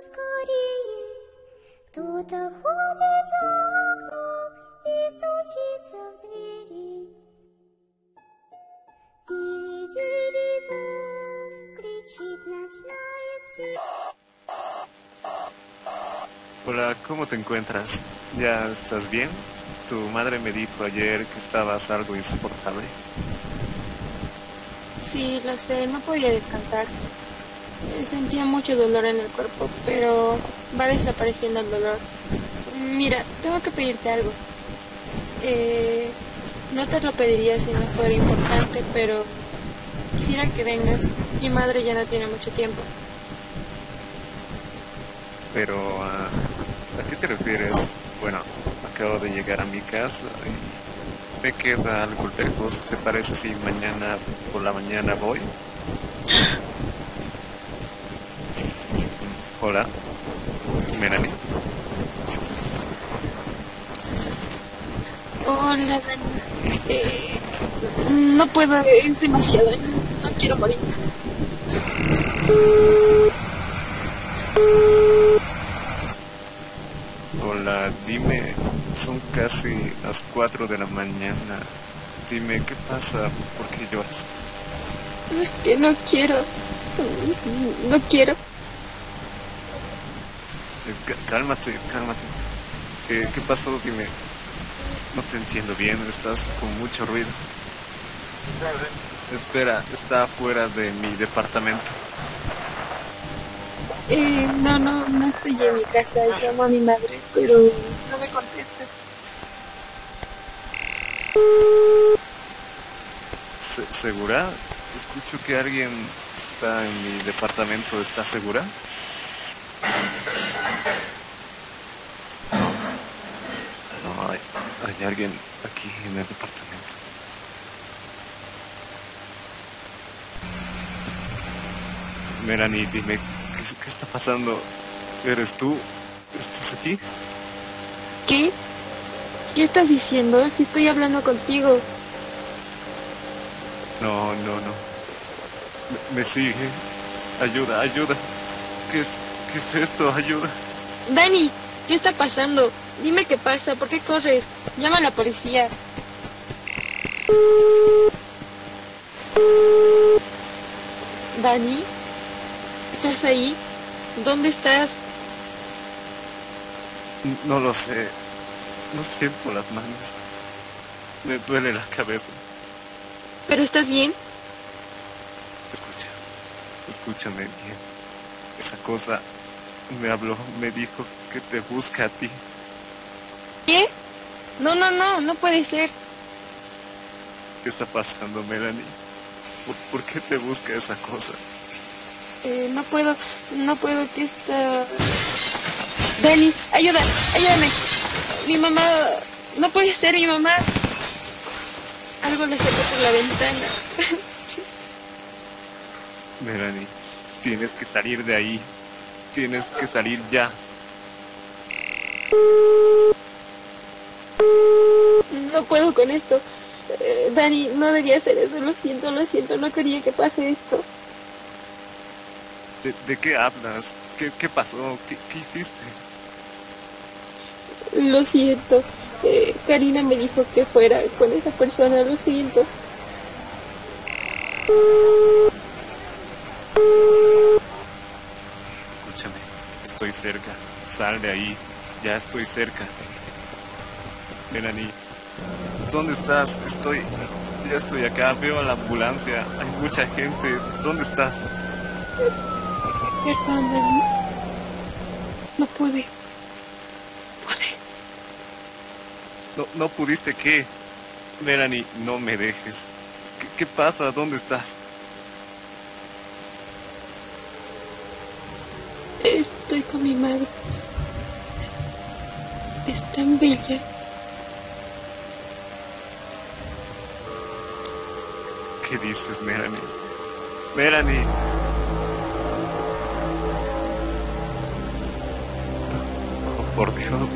скорее. Кто-то ходит за окном и стучится в двери. Дири-дири-бом, кричит ночная птица. Hola, ¿cómo te encuentras? ¿Ya estás bien? Tu madre me dijo ayer que estabas algo insoportable. Sí, lo sé, no podía descansar. Eh, Sentía mucho dolor en el cuerpo, pero va desapareciendo el dolor. Mira, tengo que pedirte algo. Eh, no te lo pediría si no fuera importante, pero quisiera que vengas. Mi madre ya no tiene mucho tiempo. Pero, ah, ¿a qué te refieres? Bueno, acabo de llegar a mi casa y me queda algo lejos. ¿Te parece si mañana por la mañana voy? Hola, Melanie. Hola, Dani. Eh, no puedo, es demasiado. No quiero morir. Hola, dime, son casi las 4 de la mañana. Dime, ¿qué pasa? ¿Por qué lloras? Es que no quiero. No quiero. Cá- Cálmate, cálmate. ¿Qué, ¿Qué pasó? Dime. No te entiendo bien, estás con mucho ruido. Espera, está fuera de mi departamento. Eh, no, no, no estoy en mi casa. Llamo a mi madre, pero no me contesta. Se- ¿Segura? Escucho que alguien está en mi departamento. ¿Estás segura? No, no hay, alguien aquí en el departamento. Melanie, dime, ¿qué, qué está pasando? ¿Eres tú? ¿Estás aquí? ¿Qué? ¿Qué estás diciendo? Si estoy hablando contigo. No, no, no. Me, me sigue. Ayuda, ayuda. ¿Qué es, qué es eso? Ayuda. Dani, ¿qué está pasando? Dime qué pasa, ¿por qué corres? Llama a la policía. Dani, ¿estás ahí? ¿Dónde estás? No lo sé. No siento las manos. Me duele la cabeza. ¿Pero estás bien? Escucha. Escúchame bien. Esa cosa me habló, me dijo que te busca a ti. ¿Qué? No, no, no, no puede ser. ¿Qué está pasando, Melanie? ¿Por, por qué te busca esa cosa? Eh, no puedo, no puedo que esta... Dani, ayuda, ayúdame. Mi mamá, no puede ser mi mamá. Algo le salió por la ventana. Melanie, tienes que salir de ahí. Tienes que salir ya. No puedo con esto. Eh, Dani, no debía hacer eso. Lo siento, lo siento. No quería que pase esto. ¿De, de qué hablas? ¿Qué, qué pasó? ¿Qué, qué hiciste? Lo siento. Eh, Karina me dijo que fuera con esa persona. Lo siento. Escúchame, estoy cerca. Sal de ahí. Ya estoy cerca. Melanie, ¿dónde estás? Estoy. Ya estoy acá. Veo a la ambulancia. Hay mucha gente. ¿Dónde estás? Perdón. No pude. Pude. No, no pudiste qué. Melanie, no me dejes. ¿Qué, qué pasa? ¿Dónde estás? Con mi madre. Es tan bella. ¿Qué dices, Melanie? Melanie. Oh, por Dios.